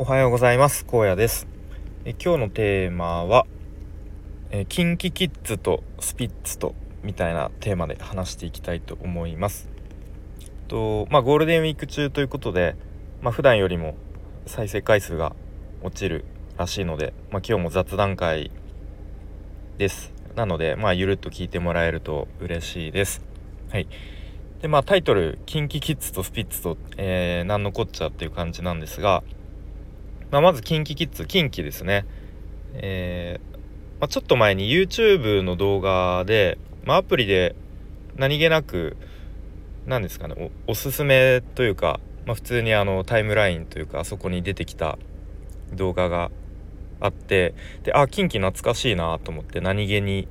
おはようございます。荒野です。え今日のテーマはえキンキキッズとスピッツとみたいなテーマで話していきたいと思います。とまあゴールデンウィーク中ということでまあ普段よりも再生回数が落ちるらしいのでまあ今日も雑談会です。なのでまあゆるっと聞いてもらえると嬉しいです。はい。でまあタイトル「キンキキッズとスピッツと、えー、何のこっちゃ」っていう感じなんですがまあ、まず KinKiKids 近畿ですねえー、まあ、ちょっと前に YouTube の動画で、まあ、アプリで何気なく何ですかねおすすめというか、まあ、普通にあのタイムラインというかあそこに出てきた動画があってであ近畿懐かしいなと思って何気に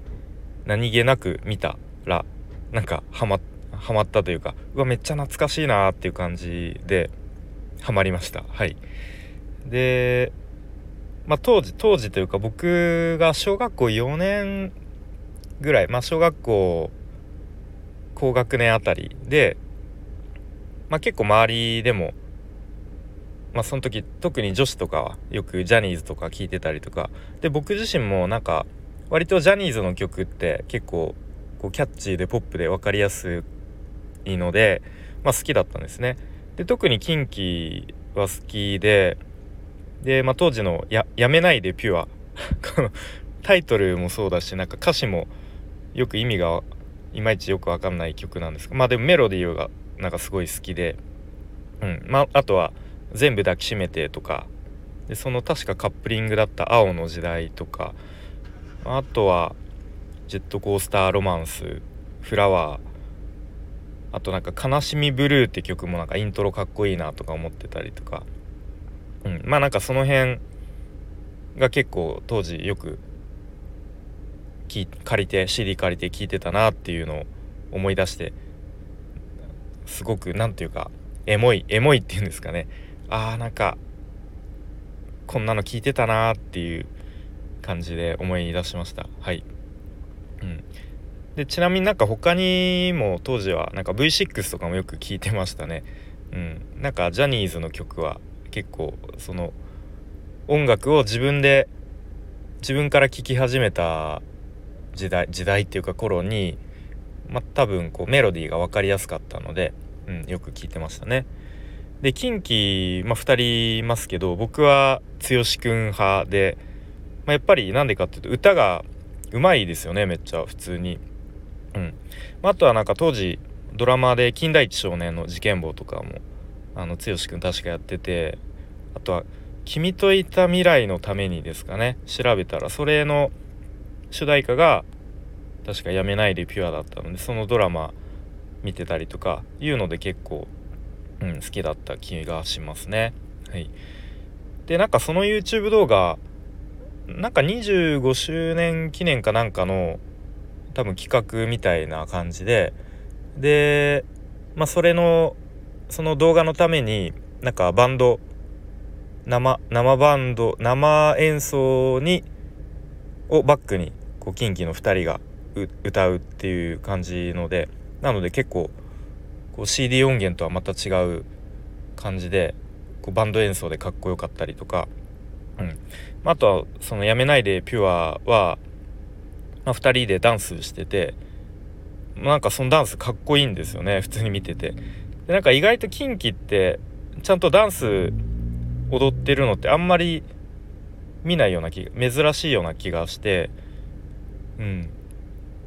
何気なく見たらなんかハマハマったというかうわめっちゃ懐かしいなっていう感じでハマりましたはい。で、まあ、当時当時というか僕が小学校4年ぐらい、まあ、小学校高学年あたりで、まあ、結構周りでも、まあ、その時特に女子とかはよくジャニーズとか聴いてたりとかで僕自身もなんか割とジャニーズの曲って結構こうキャッチーでポップで分かりやすいので、まあ、好きだったんですね。で特にキンキは好きでで、まあ、当時のや「やめないでピュア」こ のタイトルもそうだしなんか歌詞もよく意味がいまいちよく分かんない曲なんです。がまあでもメロディーがなんかすごい好きで、うん。まあ、あとは「全部抱きしめて」とか。でその確かカップリングだった「青の時代」とか。あとは「ジェットコースターロマンス」「フラワー」あとなんか「悲しみブルー」って曲もなんかイントロかっこいいなとか思ってたりとか。うん、まあなんかその辺が結構当時よく借りて CD 借りて聴いてたなっていうのを思い出してすごく何て言うかエモいエモいっていうんですかね。あーなんかこんなの聞いてたなっていう感じで思い出しました。はい、うん、でちなみになんか他にも当時はなんか V6 とかもよく聞いてましたね。うん。なんかジャニーズの曲は結構その音楽を自分で自分から聴き始めた時代時代っていうか頃にまあ多分こうメロディーが分かりやすかったので、うん、よく聴いてましたね。で近畿、まあ、2人いますけど僕は剛くん派で、まあ、やっぱりなんでかっていうと歌がうまいですよねめっちゃ普通に。うんまあ、あとはなんか当時ドラマで「金田一少年の事件簿」とかもあの剛くん確かやっててあとは「君といた未来のために」ですかね調べたらそれの主題歌が確か「やめないでピュア」だったのでそのドラマ見てたりとかいうので結構、うん、好きだった気がしますね。はい、でなんかその YouTube 動画なんか25周年記念かなんかの多分企画みたいな感じででまあそれのその動画のためになんかバンド生生バンド生演奏にをバックにこうキンキの2人が歌うっていう感じのでなので結構こう CD 音源とはまた違う感じでこうバンド演奏でかっこよかったりとか、うん。あとはその「やめないでピュアは」まあ、2人でダンスしててなんかそのダンスかっこいいんですよね普通に見てて。でなんか意外とキンキってちゃんとダンス踊ってるのってあんまり見ないような気珍しいような気がしてうん。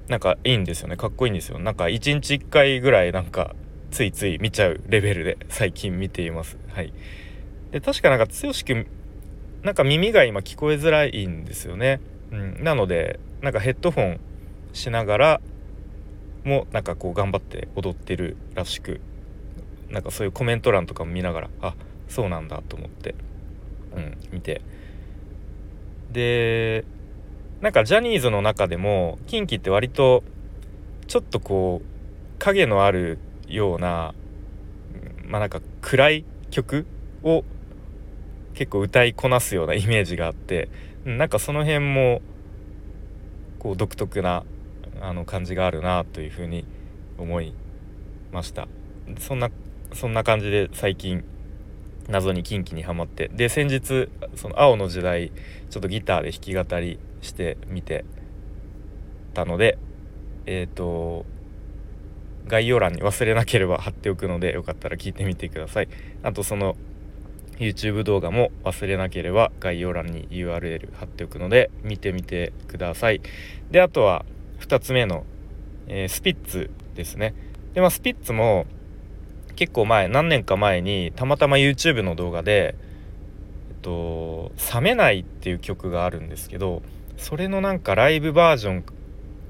なんかいいんですよね。かっこいいんですよ。なんか1日1回ぐらいなんかついつい見ちゃうレベルで最近見ています。はい。で確かなんか剛くなんか耳が今聞こえづらいんですよね。うん。なのでなんかヘッドホンしながらもなんかこう頑張って踊ってるらしくなんかそういうコメント欄とかも見ながらあそうなんだと思って、うん、見て。でなんかジャニーズの中でもキンキって割とちょっとこう影のあるようなまあなんか暗い曲を結構歌いこなすような イメージがあってなんかその辺もこう独特なあの感じがあるなというふうに思いました。そんなそんな感じで最近謎にキンキにはまって。で先日その青の時代ちょっとギターで弾き語りしてみてたのでえっ、ー、と概要欄に忘れなければ貼っておくのでよかったら聞いてみてください。あとその YouTube 動画も忘れなければ概要欄に URL 貼っておくので見てみてください。であとは2つ目の、えー、スピッツですね。でまあスピッツも結構前何年か前にたまたま YouTube の動画で「えっと、冷めない」っていう曲があるんですけどそれのなんかライブバージョン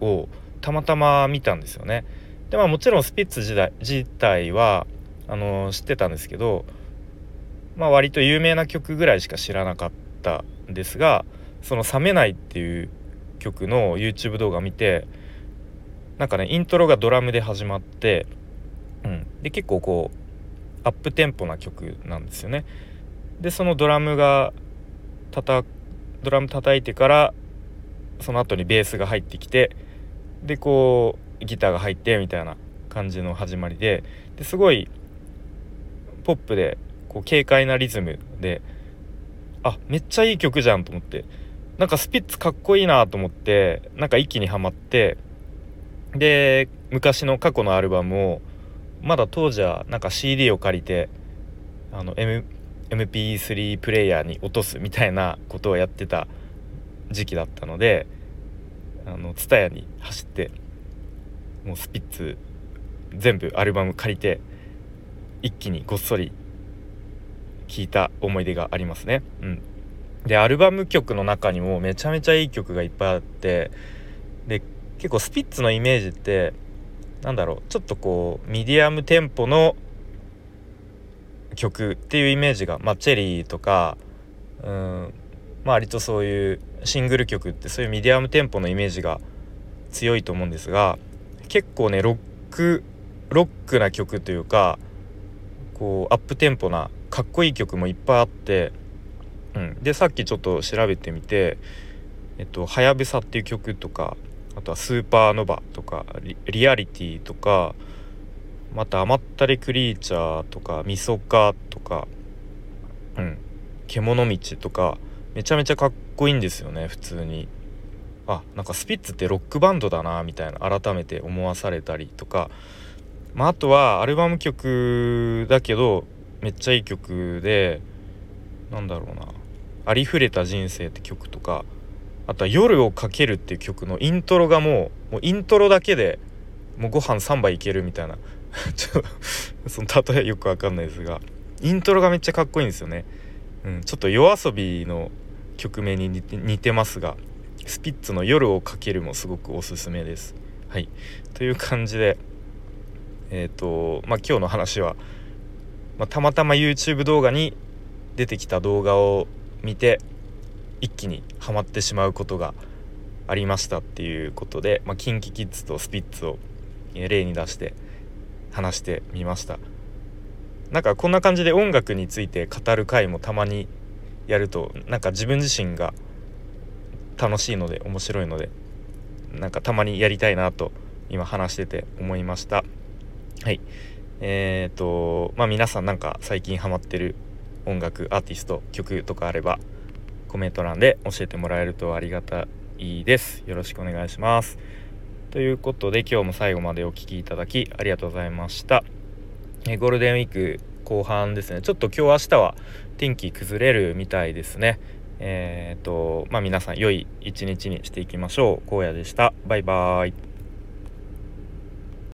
をたまたま見たんですよね。でまあもちろんスピッツ自体自体はあの知ってたんですけどまあ割と有名な曲ぐらいしか知らなかったんですがその「冷めない」っていう曲の YouTube 動画見てなんかねイントロがドラムで始まって、で結構こうアップテンポな曲なんですよね。でそのドラムがたたドラム叩いてからその後にベースが入ってきてでこうギターが入ってみたいな感じの始まりでですごいポップでこう軽快なリズムであめっちゃいい曲じゃんと思ってなんかスピッツかっこいいなと思ってなんか一気にはまってで昔の過去のアルバムをまだ当時はなんか CD を借りてあの、M、MP3 プレイヤーに落とすみたいなことをやってた時期だったのであの TSUTAYA に走ってもうスピッツ全部アルバム借りて一気にごっそり聴いた思い出がありますね。うん、でアルバム曲の中にもめちゃめちゃいい曲がいっぱいあってで結構スピッツのイメージってなんだろうちょっとこうミディアムテンポの曲っていうイメージが、まあ、チェリーとかうんまあ割とそういうシングル曲ってそういうミディアムテンポのイメージが強いと思うんですが結構ねロックロックな曲というかこうアップテンポなかっこいい曲もいっぱいあって、うん、でさっきちょっと調べてみて「えっと、はやぶさ」っていう曲とかあとはスーパーノバとかリアリティとかまた甘ったれクリーチャーとかみそかとかうん獣道とかめちゃめちゃかっこいいんですよね普通に。あなんかスピッツってロックバンドだなみたいな改めて思わされたりとか、まあ、あとはアルバム曲だけどめっちゃいい曲でなんだろうな「ありふれた人生」って曲とかあとは「夜をかける」っていう曲のイントロがもうもうイントロだけでもうご飯3杯いけるみたいな。ちょっとその例えよくわかんないですがイントロがめっちゃかっこいいんですよね、うん、ちょっと夜遊びの曲名に似てますがスピッツの「夜をかける」もすごくおすすめです。はい。という感じでえっ、ー、とまあ今日の話は、まあ、たまたま YouTube 動画に出てきた動画を見て一気にはまってしまうことがありましたっていうことで、まあ、キンキキッズとスピッツを例に出して話してみました。なんかこんな感じで音楽について語る回もたまにやるとなんか自分自身が楽しいので面白いのでなんかたまにやりたいなと今話してて思いました。はい。えーとまあ皆さんなんか最近ハマってる音楽アーティスト曲とかあればコメント欄で教えてもらえるとありがたいです。よろしくお願いします。ということで今日も最後までお聴きいただきありがとうございました。えゴールデンウィーク後半ですね。ちょっと今日明日は天気崩れるみたいですね。えー、っとまあ皆さん良い一日にしていきましょう。荒野でした。バイバーイ。